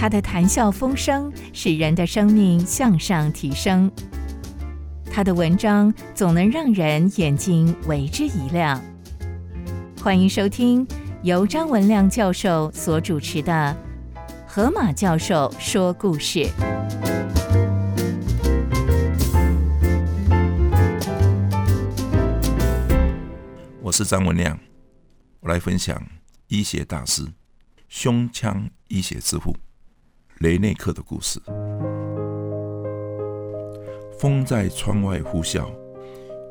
他的谈笑风生使人的生命向上提升。他的文章总能让人眼睛为之一亮。欢迎收听由张文亮教授所主持的《河马教授说故事》。我是张文亮，我来分享医学大师、胸腔医学之父雷内克的故事。风在窗外呼啸，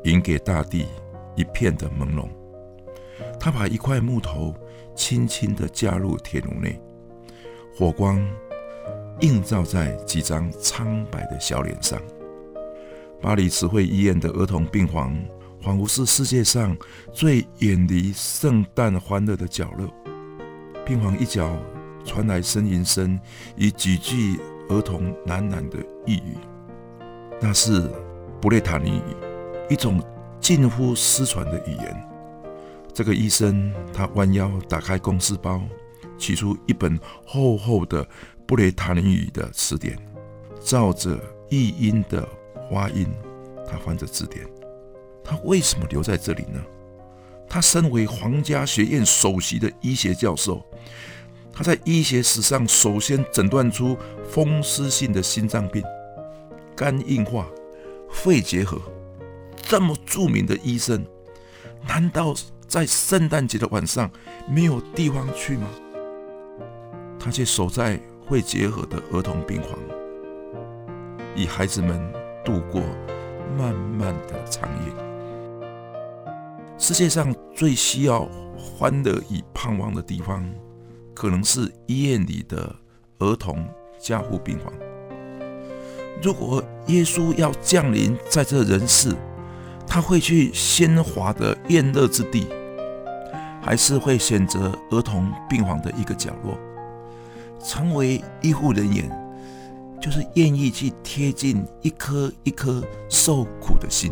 引给大地一片的朦胧。他把一块木头轻轻地架入铁炉内，火光映照在几张苍白的小脸上。巴黎慈惠医院的儿童病房，仿佛是世界上最远离圣诞欢乐的角落。病房一角传来呻吟声与几句儿童喃喃的呓语。那是布列塔尼语，一种近乎失传的语言。这个医生他弯腰打开公事包，取出一本厚厚的布列塔尼语的词典，照着译音的发音，他翻着字典。他为什么留在这里呢？他身为皇家学院首席的医学教授，他在医学史上首先诊断出风湿性的心脏病。肝硬化、肺结核，这么著名的医生，难道在圣诞节的晚上没有地方去吗？他却守在肺结核的儿童病房，与孩子们度过漫漫的长夜。世界上最需要欢乐与盼望的地方，可能是医院里的儿童加护病房。如果耶稣要降临在这人世，他会去喧哗的宴乐之地，还是会选择儿童病房的一个角落，成为医护人员，就是愿意去贴近一颗一颗受苦的心。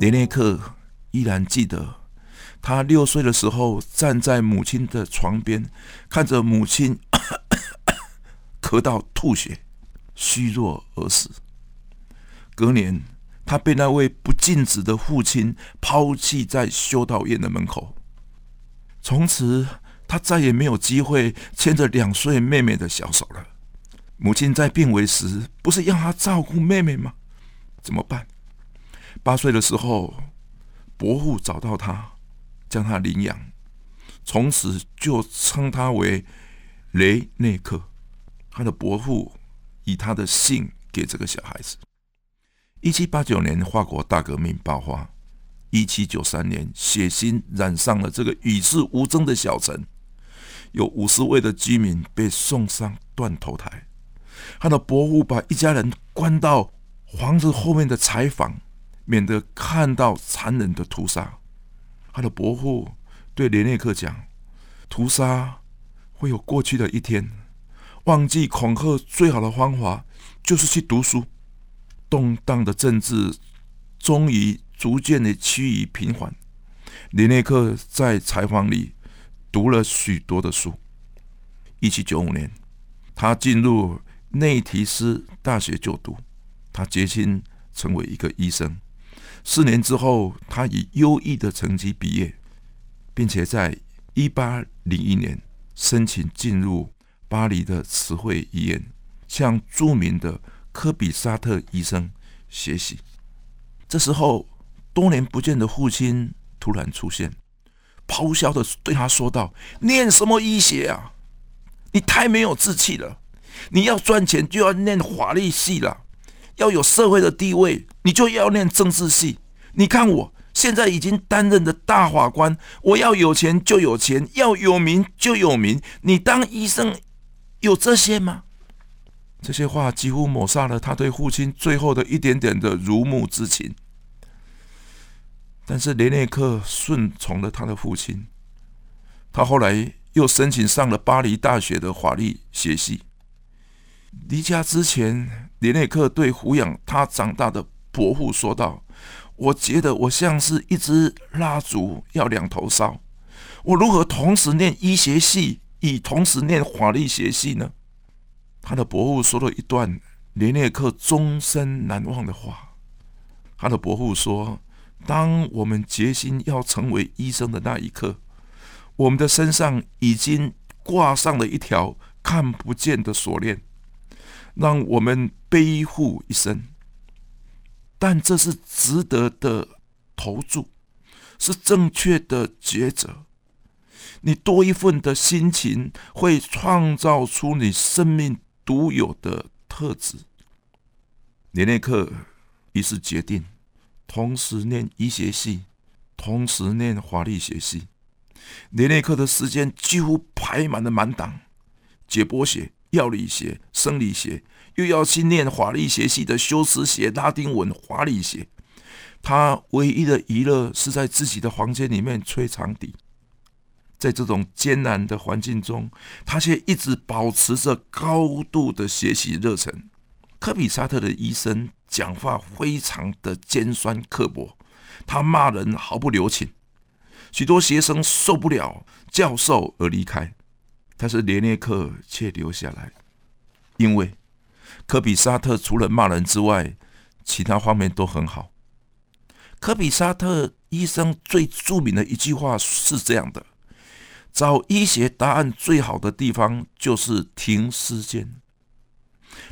连内克依然记得。他六岁的时候，站在母亲的床边，看着母亲咳到吐血，虚弱而死。隔年，他被那位不敬子的父亲抛弃在修道院的门口。从此，他再也没有机会牵着两岁妹妹的小手了。母亲在病危时，不是让他照顾妹妹吗？怎么办？八岁的时候，伯父找到他。将他领养，从此就称他为雷内克。他的伯父以他的姓给这个小孩子。一七八九年，法国大革命爆发。一七九三年，血腥染上了这个与世无争的小城，有五十位的居民被送上断头台。他的伯父把一家人关到房子后面的柴房，免得看到残忍的屠杀。他的伯父对连内克讲：“屠杀会有过去的一天，忘记恐吓最好的方法就是去读书。动荡的政治终于逐渐的趋于平缓。连内克在采访里读了许多的书。一七九五年，他进入内提斯大学就读，他决心成为一个医生。”四年之后，他以优异的成绩毕业，并且在一八零一年申请进入巴黎的慈惠医院，向著名的科比沙特医生学习。这时候，多年不见的父亲突然出现，咆哮的对他说道：“念什么医学啊？你太没有志气了！你要赚钱就要念法律系了。”要有社会的地位，你就要念政治系。你看我现在已经担任的大法官，我要有钱就有钱，要有名就有名。你当医生有这些吗？这些话几乎抹杀了他对父亲最后的一点点的如沐之情。但是雷内克顺从了他的父亲，他后来又申请上了巴黎大学的法律学系。离家之前。连内克对抚养他长大的伯父说道：“我觉得我像是一支蜡烛，要两头烧。我如何同时念医学系，以同时念法律学系呢？他的伯父说了一段连列克终身难忘的话。他的伯父说：“当我们决心要成为医生的那一刻，我们的身上已经挂上了一条看不见的锁链，让我们背负一生。但这是值得的投注，是正确的抉择。你多一份的心情，会创造出你生命独有的特质。”连列克。于是决定同时念医学系，同时念法律学系。连内课的时间几乎排满了满档，解剖学、药理学、生理学，又要去念法律学系的修辞学、拉丁文、法理学。他唯一的娱乐是在自己的房间里面吹长笛。在这种艰难的环境中，他却一直保持着高度的学习热忱。科比沙特的医生。讲话非常的尖酸刻薄，他骂人毫不留情，许多学生受不了教授而离开，但是连列克却留下来，因为科比沙特除了骂人之外，其他方面都很好。科比沙特医生最著名的一句话是这样的：找医学答案最好的地方就是停尸间。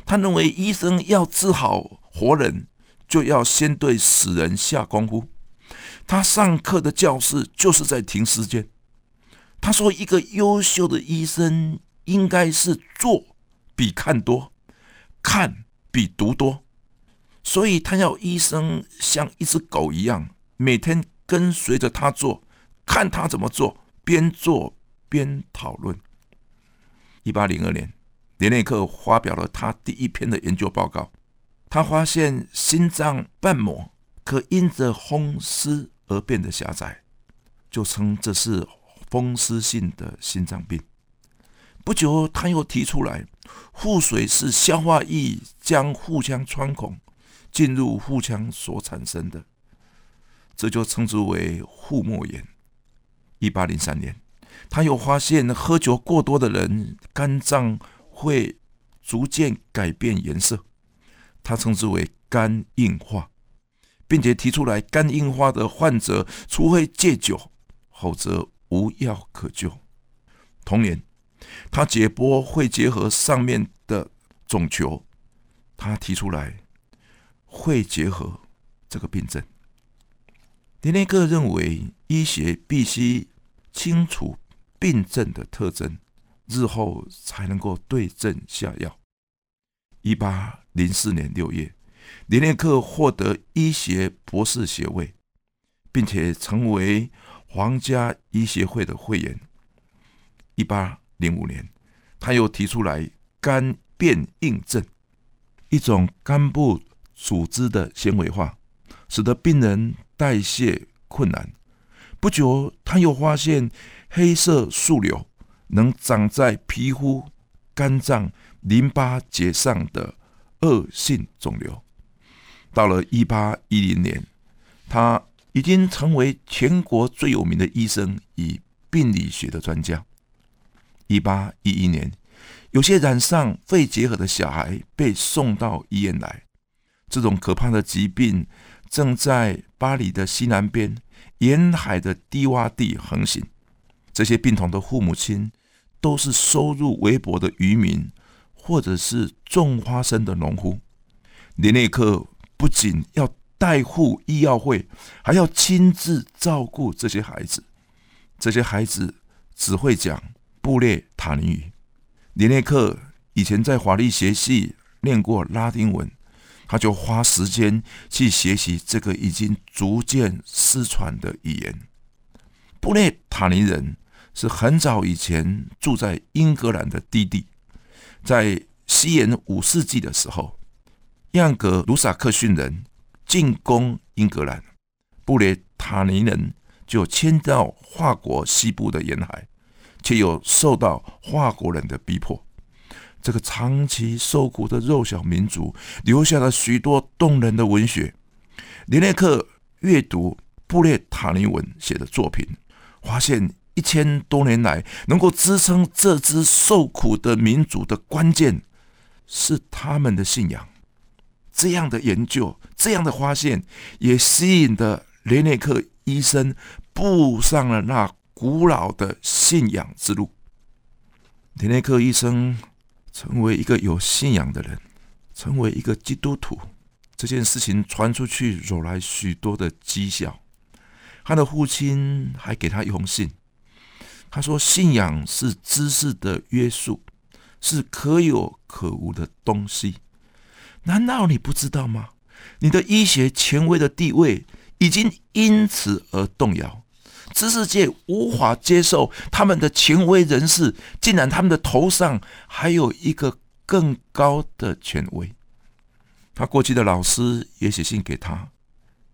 他认为医生要治好活人，就要先对死人下功夫。他上课的教室就是在停尸间。他说：“一个优秀的医生应该是做比看多，看比读多。所以他要医生像一只狗一样，每天跟随着他做，看他怎么做，边做边讨论。”一八零二年。连内克发表了他第一篇的研究报告。他发现心脏瓣膜可因着风湿而变得狭窄，就称这是风湿性的心脏病。不久，他又提出来，腹水是消化液将腹腔穿孔进入腹腔所产生的，这就称之为腹膜炎。一八零三年，他又发现喝酒过多的人肝脏。会逐渐改变颜色，他称之为肝硬化，并且提出来肝硬化的患者，除非戒酒，否则无药可救。同年，他解剖会结合上面的肿球，他提出来会结合这个病症。林内克认为，医学必须清楚病症的特征。日后才能够对症下药。一八零四年六月，连列克获得医学博士学位，并且成为皇家医学会的会员。一八零五年，他又提出来肝变硬症，一种肝部组织的纤维化，使得病人代谢困难。不久，他又发现黑色素瘤。能长在皮肤、肝脏、淋巴结上的恶性肿瘤。到了一八一零年，他已经成为全国最有名的医生与病理学的专家。一八一一年，有些染上肺结核的小孩被送到医院来。这种可怕的疾病正在巴黎的西南边沿海的低洼地横行。这些病童的父母亲。都是收入微薄的渔民，或者是种花生的农夫。林内克不仅要代护医药会，还要亲自照顾这些孩子。这些孩子只会讲布列塔尼语。连内克以前在法律学系念过拉丁文，他就花时间去学习这个已经逐渐失传的语言。布列塔尼人。是很早以前住在英格兰的低地，在西元五世纪的时候，样格卢萨克逊人进攻英格兰，布列塔尼人就迁到法国西部的沿海，却又受到法国人的逼迫。这个长期受苦的弱小民族，留下了许多动人的文学。林内克阅读布列塔尼文写的作品。发现一千多年来能够支撑这支受苦的民族的关键，是他们的信仰。这样的研究，这样的发现，也吸引的雷内克医生步上了那古老的信仰之路。雷内克医生成为一个有信仰的人，成为一个基督徒。这件事情传出去，惹来许多的讥笑。他的父亲还给他一封信，他说：“信仰是知识的约束，是可有可无的东西。难道你不知道吗？你的医学权威的地位已经因此而动摇。知识界无法接受他们的权威人士，竟然他们的头上还有一个更高的权威。”他过去的老师也写信给他。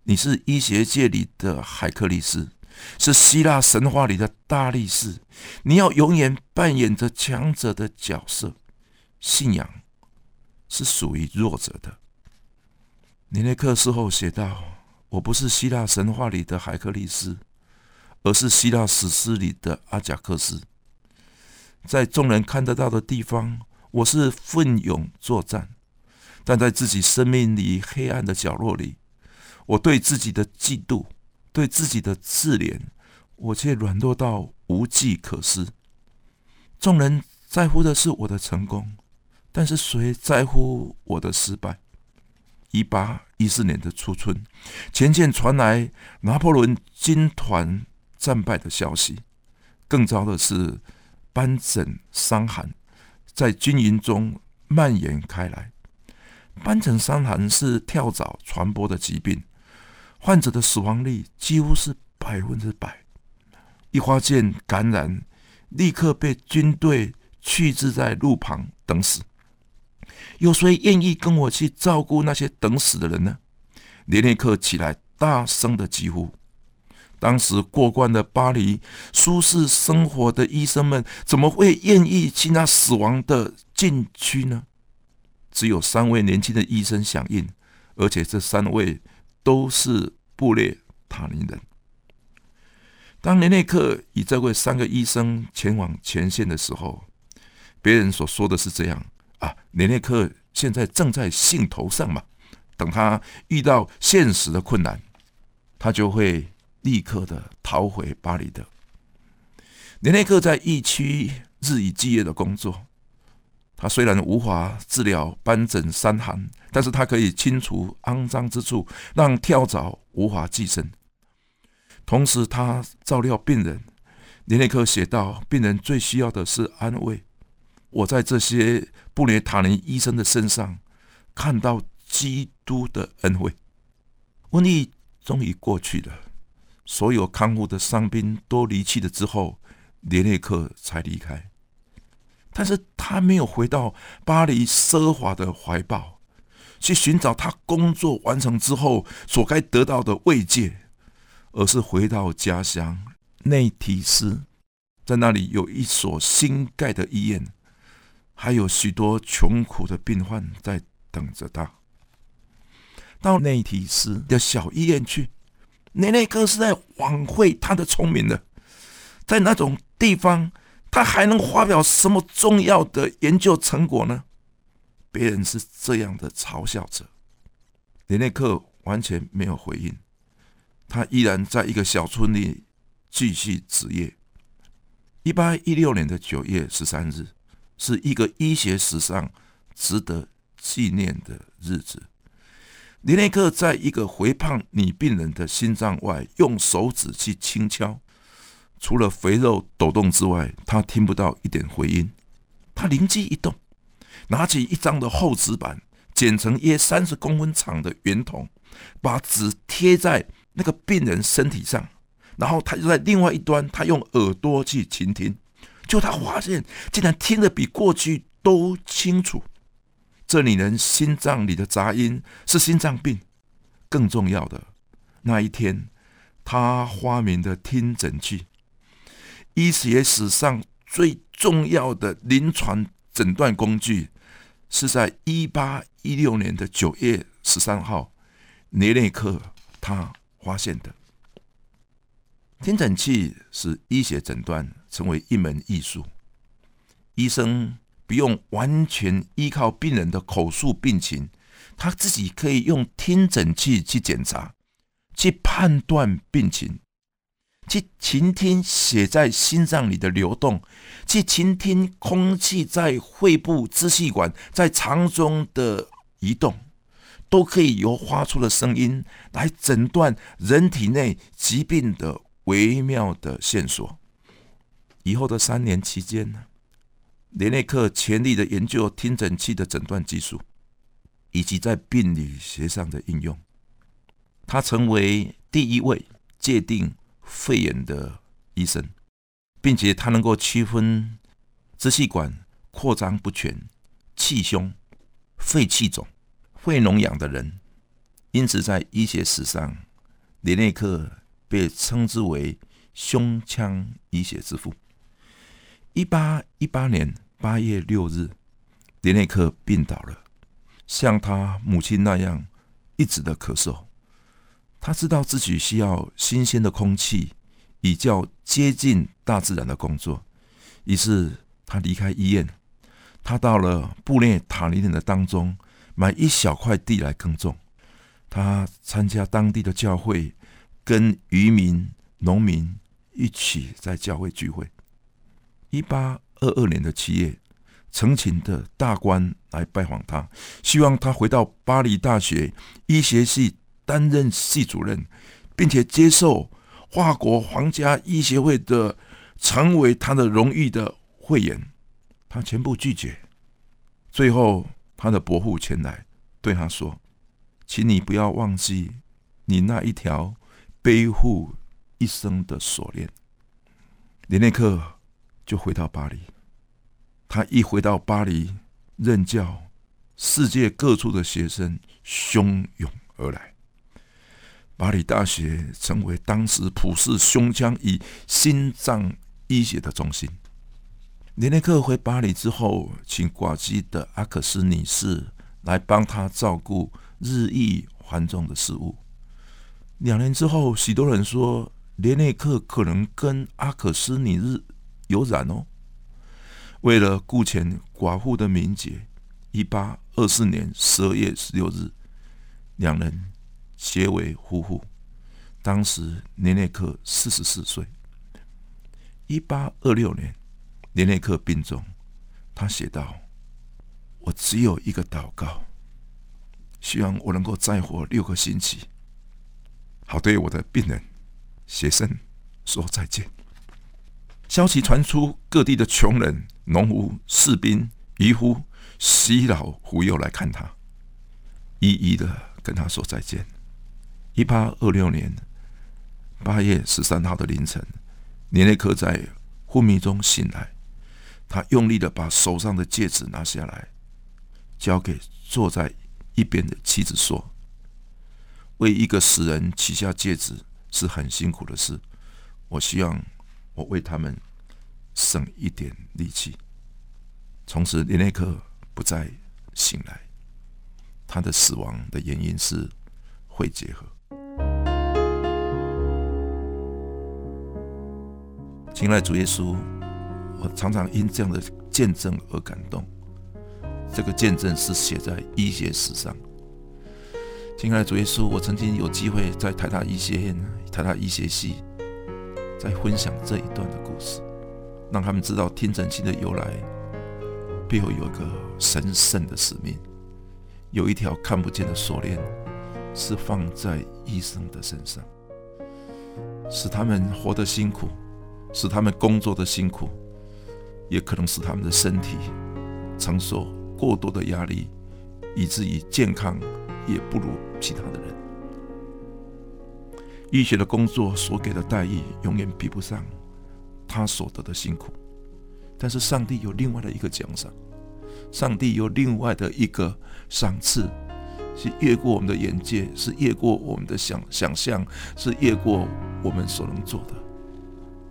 你是医学界里的海克力斯，是希腊神话里的大力士。你要永远扮演着强者的角色。信仰是属于弱者的。尼内克事后写道：“我不是希腊神话里的海克力斯，而是希腊史诗里的阿贾克斯。在众人看得到的地方，我是奋勇作战；但在自己生命里黑暗的角落里。”我对自己的嫉妒，对自己的自怜，我却软弱到无计可施。众人在乎的是我的成功，但是谁在乎我的失败？一八一四年的初春，前线传来拿破仑军团战败的消息。更糟的是，斑疹伤寒在军营中蔓延开来。斑疹伤寒是跳蚤传播的疾病。患者的死亡率几乎是百分之百，一发现感染，立刻被军队弃置在路旁等死。有谁愿意跟我去照顾那些等死的人呢？连内克起来大声的疾呼。当时过惯了巴黎舒适生活的医生们，怎么会愿意去那死亡的禁区呢？只有三位年轻的医生响应，而且这三位。都是布列塔尼人。当雷内克与这位三个医生前往前线的时候，别人所说的是这样啊：雷内克现在正在兴头上嘛，等他遇到现实的困难，他就会立刻的逃回巴黎的。雷内克在疫区日以继夜的工作。他虽然无法治疗斑疹伤寒，但是他可以清除肮脏之处，让跳蚤无法寄生。同时，他照料病人。连内克写道：“病人最需要的是安慰。我在这些布列塔尼医生的身上看到基督的恩惠。瘟疫终于过去了，所有康复的伤兵都离去了之后，连内克才离开。”但是他没有回到巴黎奢华的怀抱，去寻找他工作完成之后所该得到的慰藉，而是回到家乡内提斯，在那里有一所新盖的医院，还有许多穷苦的病患在等着他。到内提斯的小医院去，内内克是在晚会他的聪明的，在那种地方。他还能发表什么重要的研究成果呢？别人是这样的嘲笑着，雷内克完全没有回应。他依然在一个小村里继续职业。一八一六年的九月十三日，是一个医学史上值得纪念的日子。林内克在一个肥胖女病人的心脏外，用手指去轻敲。除了肥肉抖动之外，他听不到一点回音。他灵机一动，拿起一张的厚纸板，剪成约三十公分长的圆筒，把纸贴在那个病人身体上，然后他就在另外一端，他用耳朵去倾听。就他发现，竟然听得比过去都清楚。这女人心脏里的杂音是心脏病。更重要的，那一天，他发明的听诊器。医学史上最重要的临床诊断工具，是在一八一六年的九月十三号，涅内克他发现的。听诊器使医学诊断成为一门艺术，医生不用完全依靠病人的口述病情，他自己可以用听诊器去检查、去判断病情。去倾听血在心脏里的流动，去倾听空气在肺部支气管在肠中的移动，都可以由发出的声音来诊断人体内疾病的微妙的线索。以后的三年期间呢，连内克全力的研究听诊器的诊断技术，以及在病理学上的应用。他成为第一位界定。肺炎的医生，并且他能够区分支气管扩张不全、气胸、肺气肿、肺脓疡的人，因此在医学史上，雷内克被称之为胸腔医学之父。一八一八年八月六日，连内克病倒了，像他母亲那样一直的咳嗽。他知道自己需要新鲜的空气，以较接近大自然的工作。于是他离开医院，他到了布列塔尼人的当中，买一小块地来耕种。他参加当地的教会，跟渔民、农民一起在教会聚会。一八二二年的七月，曾请的大官来拜访他，希望他回到巴黎大学医学系。担任系主任，并且接受法国皇家医学会的成为他的荣誉的会员，他全部拒绝。最后，他的伯父前来对他说：“请你不要忘记你那一条背负一生的锁链。”连内克就回到巴黎。他一回到巴黎任教，世界各处的学生汹涌而来。巴黎大学成为当时普世胸腔与心脏医学的中心。连内克回巴黎之后，请寡基的阿克斯女士来帮他照顾日益繁重的事务。两年之后，许多人说连内克可能跟阿克斯尼日有染哦。为了顾全寡妇的名节，一八二四年十二月十六日，两人。结为夫妇。当时连内克四十四岁。一八二六年，连内克病重，他写道：“我只有一个祷告，希望我能够再活六个星期，好对我的病人、学生说再见。”消息传出，各地的穷人、农夫、士兵、渔夫、西老虎又来看他，一一的跟他说再见。一八二六年八月十三号的凌晨，连内克在昏迷中醒来，他用力的把手上的戒指拿下来，交给坐在一边的妻子说：“为一个死人取下戒指是很辛苦的事，我希望我为他们省一点力气。”从此，连内克不再醒来，他的死亡的原因是肺结核。亲爱主耶稣，我常常因这样的见证而感动。这个见证是写在医学史上。亲爱的主耶稣，我曾经有机会在台大医学院、台大医学系，在分享这一段的故事，让他们知道听诊器的由来背后有一个神圣的使命，有一条看不见的锁链是放在医生的身上，使他们活得辛苦。使他们工作的辛苦，也可能使他们的身体承受过多的压力，以至于健康也不如其他的人。医学的工作所给的待遇永远比不上他所得的辛苦，但是上帝有另外的一个奖赏，上帝有另外的一个赏赐，是越过我们的眼界，是越过我们的想想象，是越过我们所能做的。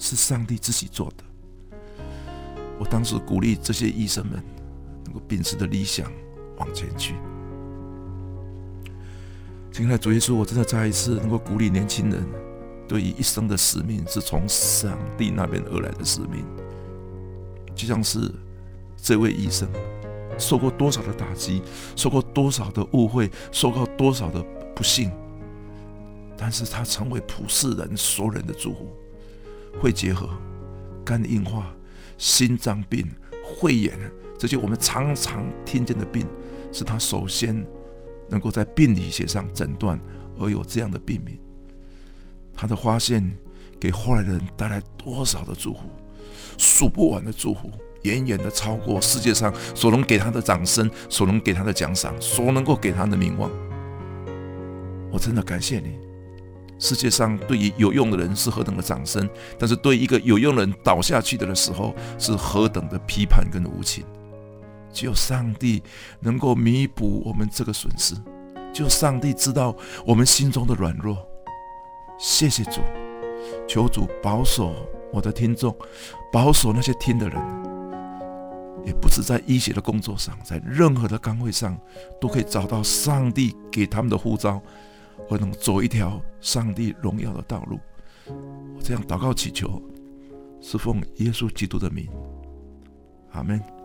是上帝自己做的。我当时鼓励这些医生们能够秉持的理想往前去。亲爱的主耶稣，我真的再一次能够鼓励年轻人，对于一生的使命是从上帝那边而来的使命，就像是这位医生受过多少的打击，受过多少的误会，受过多少的不幸，但是他成为普世人所有人的祝福。会结核、肝硬化、心脏病、肺炎，这些我们常常听见的病，是他首先能够在病理学上诊断而有这样的病名。他的发现给后来的人带来多少的祝福，数不完的祝福，远远的超过世界上所能给他的掌声，所能给他的奖赏，所能够给他的名望。我真的感谢你。世界上对于有用的人是何等的掌声，但是对一个有用的人倒下去的的时候，是何等的批判跟无情。只有上帝能够弥补我们这个损失，只有上帝知道我们心中的软弱。谢谢主，求主保守我的听众，保守那些听的人，也不止在医学的工作上，在任何的岗位上，都可以找到上帝给他们的护照，而能走一条上帝荣耀的道路。我这样祷告祈求，是奉耶稣基督的名，阿门。